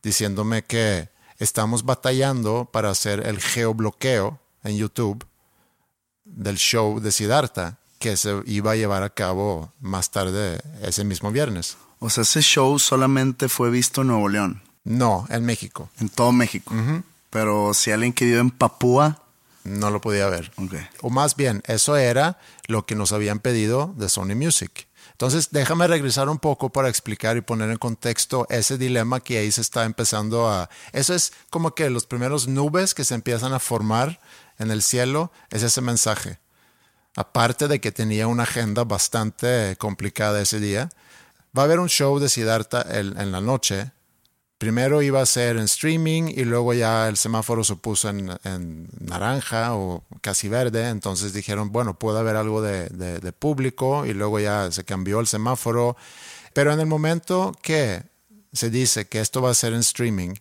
diciéndome que estamos batallando para hacer el geobloqueo en YouTube del show de Siddhartha que se iba a llevar a cabo más tarde ese mismo viernes. O sea, ese show solamente fue visto en Nuevo León, No, en México. en todo México. Pero si alguien que vive en Papúa, No lo podía ver. O más bien, eso era lo que nos habían pedido de Sony Music. Entonces, déjame regresar un poco para explicar y poner en contexto ese dilema que ahí se está empezando a... Eso es como que los primeros nubes que se empiezan a formar en el cielo, es ese mensaje. Aparte de que tenía una agenda bastante complicada ese día, va a haber un show de Siddhartha el- en la noche. Primero iba a ser en streaming y luego ya el semáforo se puso en, naranja o casi verde. Entonces dijeron, bueno, puede haber algo de público y luego ya se cambió el semáforo. Pero en el momento que se dice que esto va a ser en streaming,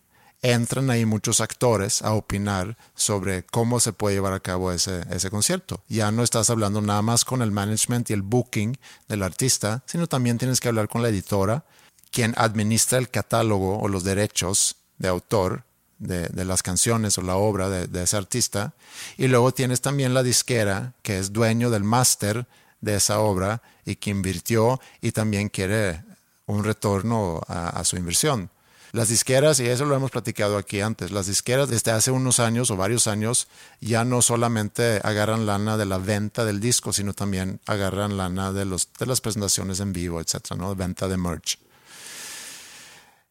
entran ahí muchos actores a opinar sobre cómo se puede llevar a cabo ese, ese concierto. Ya no estás hablando nada más con el management y el booking del artista, sino también tienes que hablar con la editora, quien administra el catálogo o los derechos de autor de, de las canciones o la obra de, ese artista. Y luego tienes también la disquera, que es dueño del máster de esa obra y que invirtió y también quiere un retorno a su inversión. Las disqueras, y eso lo hemos platicado aquí antes, las disqueras desde hace unos años o varios años ya no solamente agarran lana de la venta del disco, sino también agarran lana de, los, de las presentaciones en vivo, etcétera, ¿no? Venta de merch.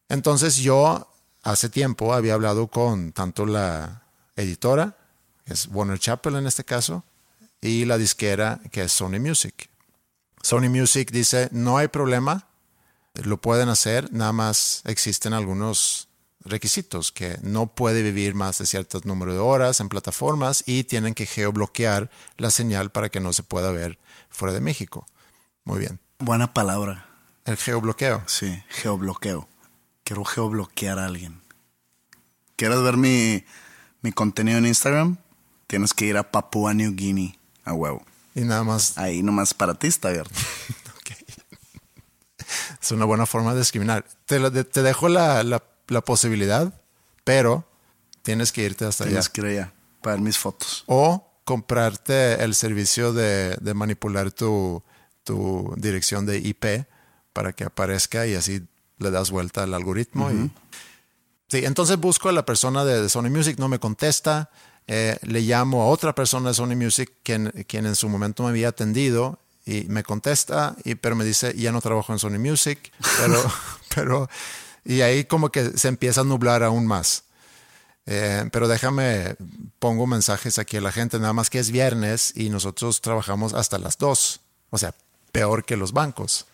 Entonces yo hace tiempo había hablado con tanto la editora, que es Warner Chappell en este caso, y la disquera, que es Sony Music. Sony Music dice, no hay problema, lo pueden hacer, nada más existen algunos requisitos, que no puede vivir más de cierto número de horas en plataformas y tienen que geobloquear la señal para que no se pueda ver fuera de México. Muy bien. Buena palabra. El geobloqueo. Sí, geobloqueo. Quiero geobloquear a alguien. ¿Quieres ver mi, mi contenido en Instagram? Tienes que ir a Papua New Guinea a huevo. Y nada más Ahí nomás para ti está abierto. Es una buena forma de discriminar. Te, lo- te dejo la, la- la posibilidad, pero tienes que irte hasta allá. Tienes que ir allá para ver mis fotos. O comprarte el servicio de, de manipular tu, tu dirección de IP para que aparezca y así le das vuelta al algoritmo. y- Sí, entonces busco a la persona de, de Sony Music, no me contesta. eh, le llamo a otra persona de Sony Music quien, quien en su momento me había atendido y me contesta, y, pero me dice, ya no trabajo en Sony Music, pero, pero, y ahí como que se empieza a nublar aún más. Eh, pero déjame, pongo mensajes aquí a la gente, nada más que es viernes y nosotros trabajamos hasta las 2, o sea, peor que los bancos.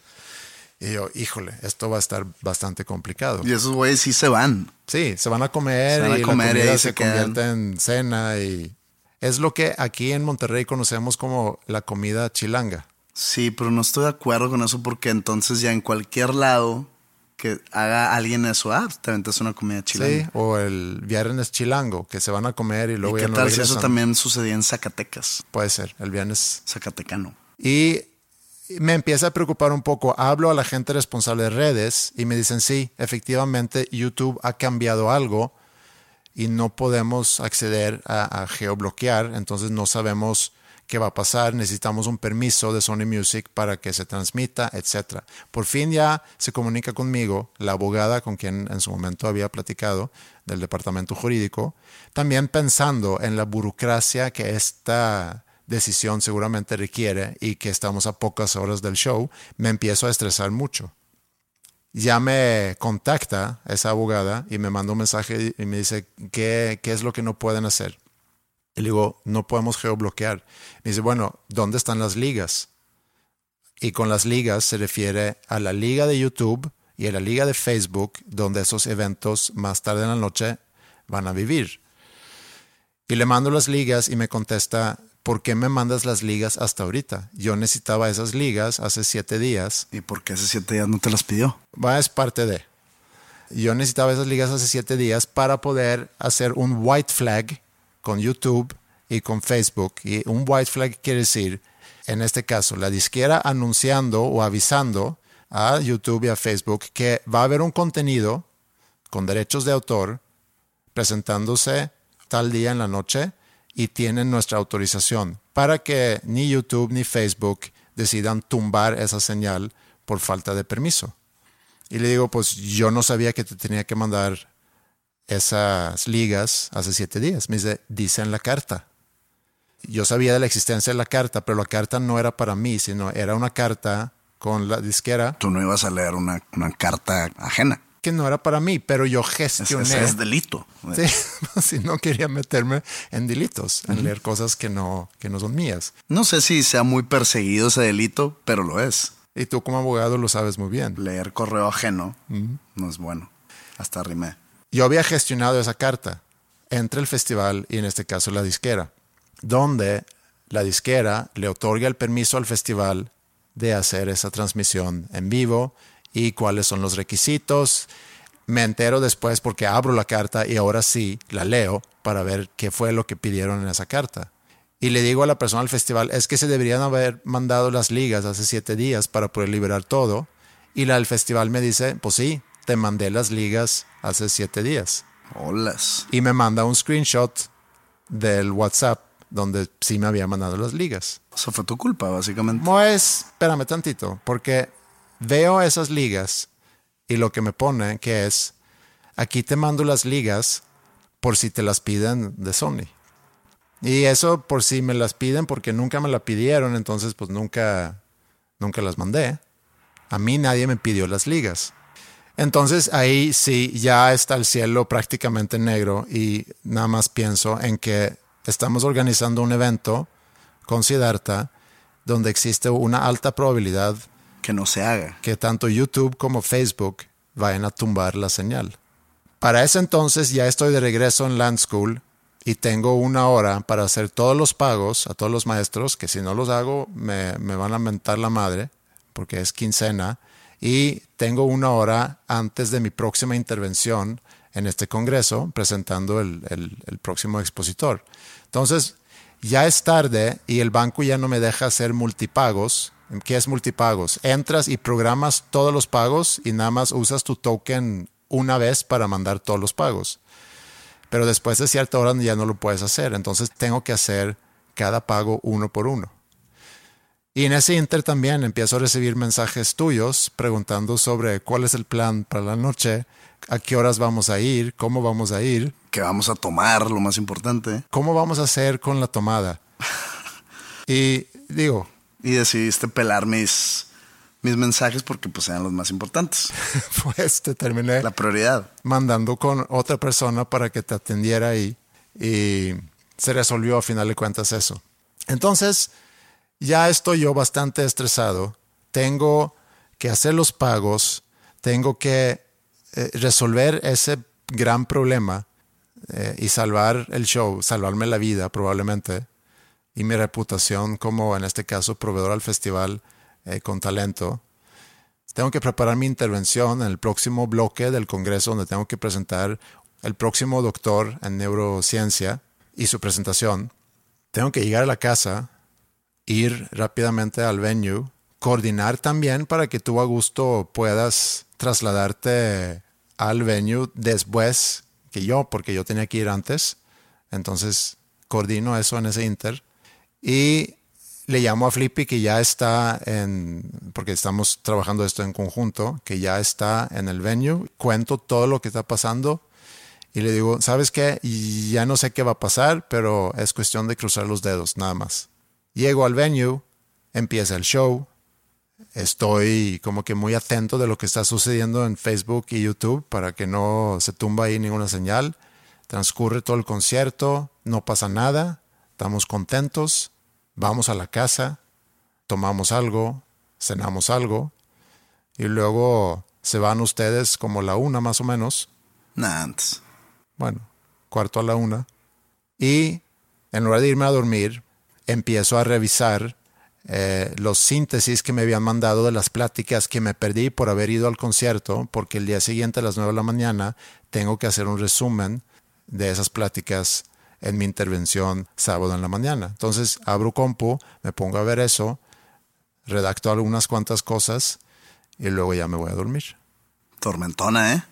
Y yo, híjole, esto va a estar bastante complicado. Y esos güeyes sí se van. Sí, se van a comer van a y comer la comida se, se convierte en cena y Es lo que aquí en Monterrey conocemos como la comida chilanga. Sí, pero no estoy de acuerdo con eso porque entonces ya en cualquier lado que haga alguien eso, ah, te aventas una comida chilanga. Sí, o el viernes chilango, que se van a comer y luego ¿Y ya qué no tal si eso también sucedía en Zacatecas? Puede ser, el viernes. Zacatecano. Y me empieza a preocupar un poco. Hablo a la gente responsable de redes y me dicen, sí, efectivamente YouTube ha cambiado algo y no podemos acceder a, a geobloquear, entonces no sabemos qué va a pasar, necesitamos un permiso de Sony Music para que se transmita, etc. Por fin ya se comunica conmigo la abogada con quien en su momento había platicado del departamento jurídico, también pensando en la burocracia que esta decisión seguramente requiere y que estamos a pocas horas del show, me empiezo a estresar mucho ya me contacta esa abogada y me manda un mensaje y me dice, ¿qué, qué es lo que no pueden hacer? Y le digo, no podemos geobloquear. Me dice, bueno, ¿dónde están las ligas? Y con las ligas se refiere a la liga de YouTube y a la liga de Facebook, donde esos eventos más tarde en la noche van a vivir. Y le mando las ligas y me contesta, ¿por qué me mandas las ligas hasta ahorita? Yo necesitaba esas ligas hace siete días ¿Y por qué hace siete días no te las pidió? Va, es parte de. Yo necesitaba esas ligas hace siete días para poder hacer un white flag con YouTube y con Facebook. Y un white flag quiere decir, en este caso, la disquera anunciando o avisando a YouTube y a Facebook que va a haber un contenido con derechos de autor presentándose tal día en la noche y tienen nuestra autorización para que ni YouTube ni Facebook decidan tumbar esa señal por falta de permiso. Y le digo, pues yo no sabía que te tenía que mandar esas ligas hace siete días. Me dice, dice en la carta. Yo sabía de la existencia de la carta, pero la carta no era para mí, sino era una carta con la disquera Tú no ibas a leer una, una carta ajena. que no era para mí, pero yo Es, gestioné. ese es delito. Sí, si no quería meterme en delitos, en leer cosas que no, que no son mías. No sé si sea muy perseguido ese delito, pero lo es. Y tú como abogado lo sabes muy bien. Leer correo ajeno no es bueno. Hasta rimé. Yo había gestionado esa carta entre el festival y en este caso la disquera, donde la disquera le otorga el permiso al festival de hacer esa transmisión en vivo y cuáles son los requisitos. Me entero después porque abro la carta y ahora sí la leo para ver qué fue lo que pidieron en esa carta. Y le digo a la persona del festival, es que se deberían haber mandado las ligas hace siete días para poder liberar todo. Y la del festival me dice, pues sí, te mandé las ligas hace siete días. Olas. Y me manda un screenshot del WhatsApp donde sí me había mandado las ligas. Eso fue tu culpa, básicamente. Pues, espérame tantito, porque veo esas ligas y lo que me pone que es, aquí te mando las ligas por si te las piden de Sony. Y eso por si me las piden porque nunca me la pidieron, entonces pues nunca, nunca las mandé. A mí nadie me pidió las ligas. Entonces ahí sí ya está el cielo prácticamente negro y nada más pienso en que estamos organizando un evento con Siddhartha donde existe una alta probabilidad Que no se haga. que tanto YouTube como Facebook vayan a tumbar la señal. Para ese entonces ya estoy de regreso en Land School y tengo una hora para hacer todos los pagos a todos los maestros, que si no los hago me, me van a mentar la madre, porque es quincena, y tengo una hora antes de mi próxima intervención en este congreso presentando el, el- próximo expositor. Entonces, ya es tarde y el banco ya no me deja hacer multipagos. ¿Qué es multipagos? Entras y programas todos los pagos y nada más usas tu token una vez para mandar todos los pagos. Pero después de cierta hora ya no lo puedes hacer. Entonces tengo que hacer cada pago uno por uno. Y en ese inter también empiezo a recibir mensajes tuyos preguntando sobre cuál es el plan para la noche, a qué horas vamos a ir, cómo vamos a ir, Que vamos a tomar, lo más importante. cómo vamos a hacer con la tomada. Y digo, Y decidiste pelar mis, mis mensajes porque pues eran los más importantes. pues te terminé La prioridad. mandando con otra persona para que te atendiera ahí y se resolvió a final de cuentas eso. Entonces, ya estoy yo bastante estresado, tengo que hacer los pagos, tengo que eh, resolver ese gran problema eh, y salvar el show, salvarme la vida probablemente, y mi reputación como en este caso proveedor al festival eh, con talento, tengo que preparar mi intervención en el próximo bloque del Congreso donde tengo que presentar el próximo doctor en neurociencia y su presentación. Tengo que llegar a la casa, ir rápidamente al venue, coordinar también para que tú a gusto puedas trasladarte al venue después que yo, porque yo tenía que ir antes. Entonces, coordino eso en ese inter. Y le llamo a Flippy que ya está en, porque estamos trabajando esto en conjunto, que ya está en el venue. Cuento todo lo que está pasando y le digo, ¿sabes qué? Ya no sé qué va a pasar, pero es cuestión de cruzar los dedos, nada más. Llego al venue, empieza el show, estoy como que muy atento de lo que está sucediendo en Facebook y YouTube para que no se tumba ahí ninguna señal. Transcurre todo el concierto, no pasa nada, estamos contentos, vamos a la casa, tomamos algo, cenamos algo y luego se van ustedes como la una más o menos. Nada antes. Bueno, cuarto a la una. Y en lugar de irme a dormir, empiezo a revisar eh, los síntesis que me habían mandado de las pláticas que me perdí por haber ido al concierto, porque el día siguiente a las nueve de la mañana tengo que hacer un resumen de esas pláticas en mi intervención sábado en la mañana. Entonces abro compu, me pongo a ver eso, redacto algunas cuantas cosas y luego ya me voy a dormir. Tormentona, ¿eh?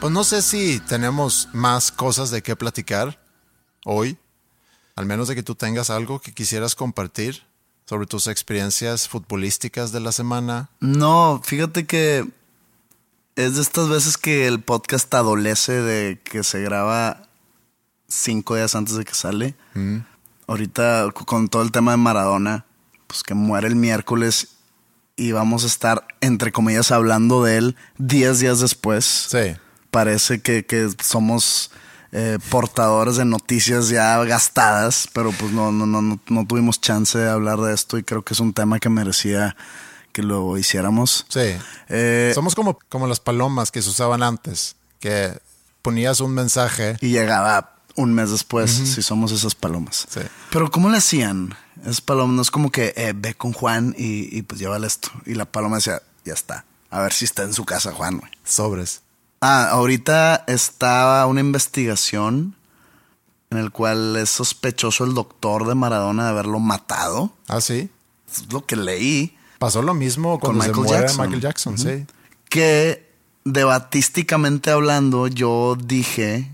Pues no sé si tenemos más cosas de qué platicar hoy, al menos de que tú tengas algo que quisieras compartir sobre tus experiencias futbolísticas de la semana. No, fíjate que es de estas veces que el podcast adolece de que se graba cinco días antes de que sale. Ahorita con todo el tema de Maradona, pues que muere el miércoles y vamos a estar, entre comillas, hablando de él diez días después. Sí. Parece que, que somos eh, portadores de noticias ya gastadas, pero pues no, no, no, no, tuvimos chance de hablar de esto y creo que es un tema que merecía que lo hiciéramos. Sí. Eh, Somos como, como las palomas que se usaban antes, que ponías un mensaje. y llegaba un mes después, si somos esas palomas. Sí. Pero ¿cómo le hacían? Esas palomas no es como que eh, ve con Juan y, y pues llévale esto. Y la paloma decía, ya está. A ver si está en su casa Juan, güey. Sobres. Ah, ahorita estaba una investigación en el cual es sospechoso el doctor de Maradona de haberlo matado. Ah, sí. Es lo que leí. Pasó lo mismo cuando se Michael muere Jackson. Michael Jackson, sí. Que debatísticamente hablando, yo dije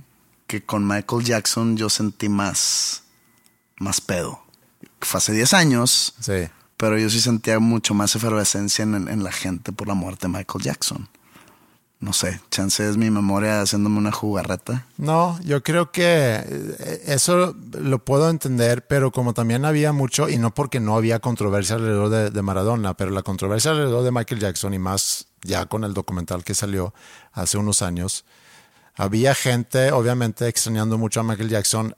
que con Michael Jackson yo sentí más, más pedo. Fue hace 10 años, Sí. pero yo sí sentía mucho más efervescencia en, en la gente por la muerte de Michael Jackson. No sé, chance es mi memoria haciéndome una jugarreta. No, yo creo que eh, eso lo puedo entender, pero como también había mucho, y no porque no había controversia alrededor de, de Maradona, pero la controversia alrededor de Michael Jackson y más ya con el documental que salió hace unos años, había gente obviamente extrañando mucho a Michael Jackson.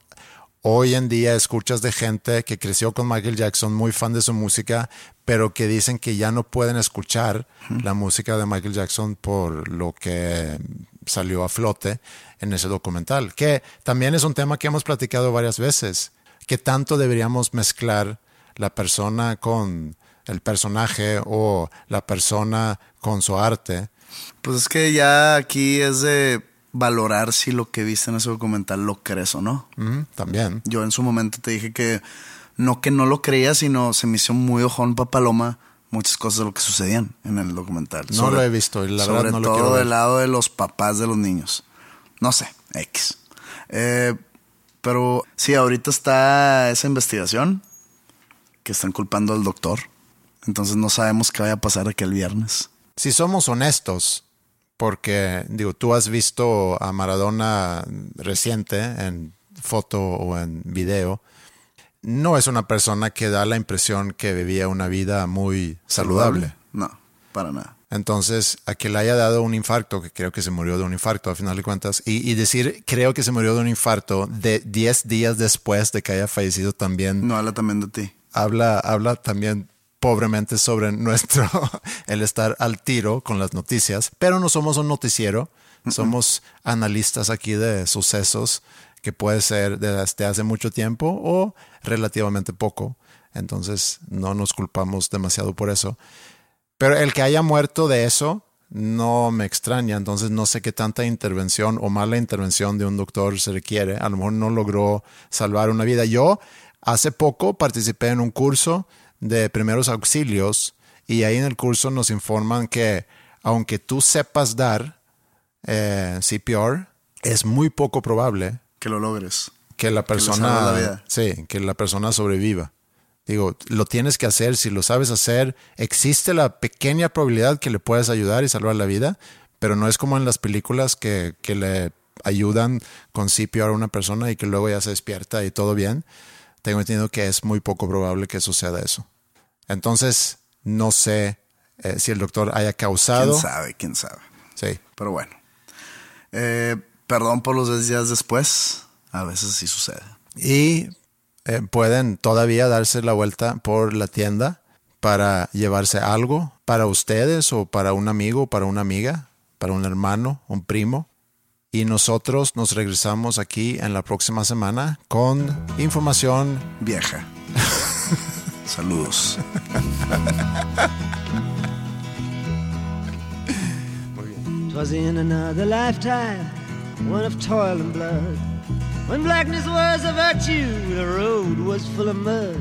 Hoy en día escuchas de gente que creció con Michael Jackson, muy fan de su música, pero que dicen que ya no pueden escuchar la música de Michael Jackson por lo que salió a flote en ese documental, que también es un tema que hemos platicado varias veces, que tanto deberíamos mezclar la persona con el personaje o la persona con su arte. Pues es que ya aquí es de valorar si lo que viste en ese documental lo crees o no. También. Yo en su momento te dije que no que no lo creía, sino se me hizo muy ojón pa' Paloma muchas cosas de lo que sucedían en el documental. No lo he visto la sobre verdad no lo todo quiero ver. del lado de los papás de los niños. No sé, X. Eh, pero sí, ahorita está esa investigación que están culpando al doctor. Entonces no sabemos qué vaya a pasar aquí el viernes. Si somos honestos, porque digo, tú has visto a Maradona reciente en foto o en video, no es una persona que da la impresión que vivía una vida muy saludable. No, para nada. Entonces, a que le haya dado un infarto, que creo que se murió de un infarto a final de cuentas, y, y decir creo que se murió de un infarto de 10 días después de que haya fallecido también, No habla también de ti. habla, habla también pobremente sobre nuestro, el estar al tiro con las noticias, pero no somos un noticiero, somos analistas aquí de sucesos que puede ser desde hace mucho tiempo o relativamente poco. Entonces no nos culpamos demasiado por eso. Pero el que haya muerto de eso no me extraña. Entonces no sé qué tanta intervención o mala intervención de un doctor se requiere. A lo mejor no logró salvar una vida. Yo hace poco participé en un curso de primeros auxilios y ahí en el curso nos informan que aunque tú sepas dar eh, CPR, es muy poco probable Que lo logres. que la persona, la sí, que la persona sobreviva. Digo, lo tienes que hacer, si lo sabes hacer, existe la pequeña probabilidad que le puedas ayudar y salvar la vida, pero no es como en las películas que, que le ayudan con CPR a una persona y que luego ya se despierta y todo bien. Tengo entendido que es muy poco probable que suceda eso. Entonces, no sé eh, si el doctor haya causado. ¿Quién sabe? ¿Quién sabe? Sí. Pero bueno. Eh, perdón por los 10 días después. A veces sí sucede. Y eh, pueden todavía darse la vuelta por la tienda para llevarse algo para ustedes o para un amigo, para una amiga, para un hermano, un primo. Y nosotros nos regresamos aquí en la próxima semana con información. Vieja. Saludos. Twas in another lifetime, one of toil and blood. When blackness was a virtue, the road was full of mud.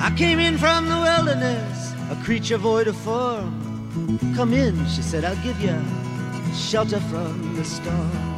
I came in from the wilderness, a creature void of form. Come in, she said, I'll give you shelter from the storm.